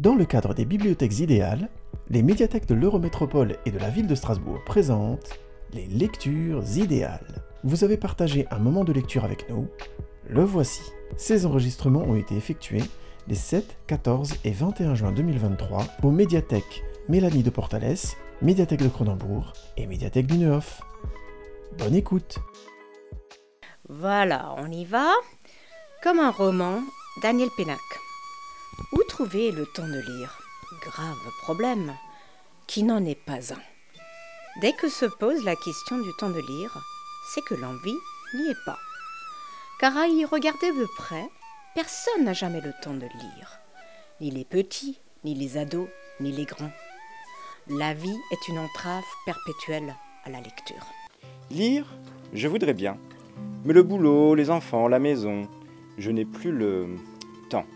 Dans le cadre des bibliothèques idéales, les médiathèques de l'Eurométropole et de la ville de Strasbourg présentent les lectures idéales. Vous avez partagé un moment de lecture avec nous, le voici. Ces enregistrements ont été effectués les 7, 14 et 21 juin 2023 aux médiathèques Mélanie de Portales, médiathèque de Cronenbourg et médiathèque du Neuf. Bonne écoute Voilà, on y va. Comme un roman, Daniel Pénac. Trouver le temps de lire Grave problème, qui n'en est pas un. Dès que se pose la question du temps de lire, c'est que l'envie n'y est pas. Car à y regarder de près, personne n'a jamais le temps de lire. Ni les petits, ni les ados, ni les grands. La vie est une entrave perpétuelle à la lecture. Lire, je voudrais bien. Mais le boulot, les enfants, la maison, je n'ai plus le temps.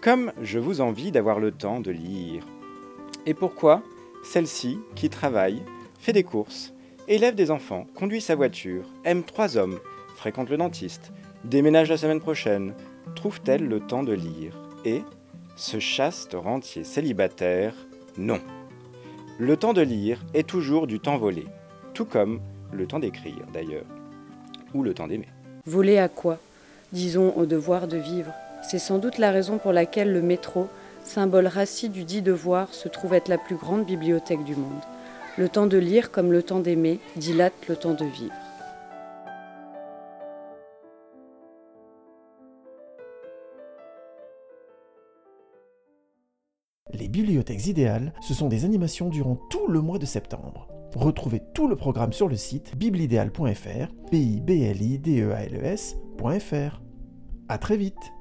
Comme je vous envie d'avoir le temps de lire. Et pourquoi Celle-ci, qui travaille, fait des courses, élève des enfants, conduit sa voiture, aime trois hommes, fréquente le dentiste, déménage la semaine prochaine, trouve-t-elle le temps de lire? Et, ce chaste rentier célibataire, non. Le temps de lire est toujours du temps volé, tout comme le temps d'écrire d'ailleurs, ou le temps d'aimer. Voler à quoi? Disons au devoir de vivre. C'est sans doute la raison pour laquelle le métro, symbole rassis du dit devoir, se trouve être la plus grande bibliothèque du monde. Le temps de lire, comme le temps d'aimer, dilate le temps de vivre. Les bibliothèques idéales, ce sont des animations durant tout le mois de septembre. Retrouvez tout le programme sur le site biblideal.fr, p i b l i d e a l e. À très vite.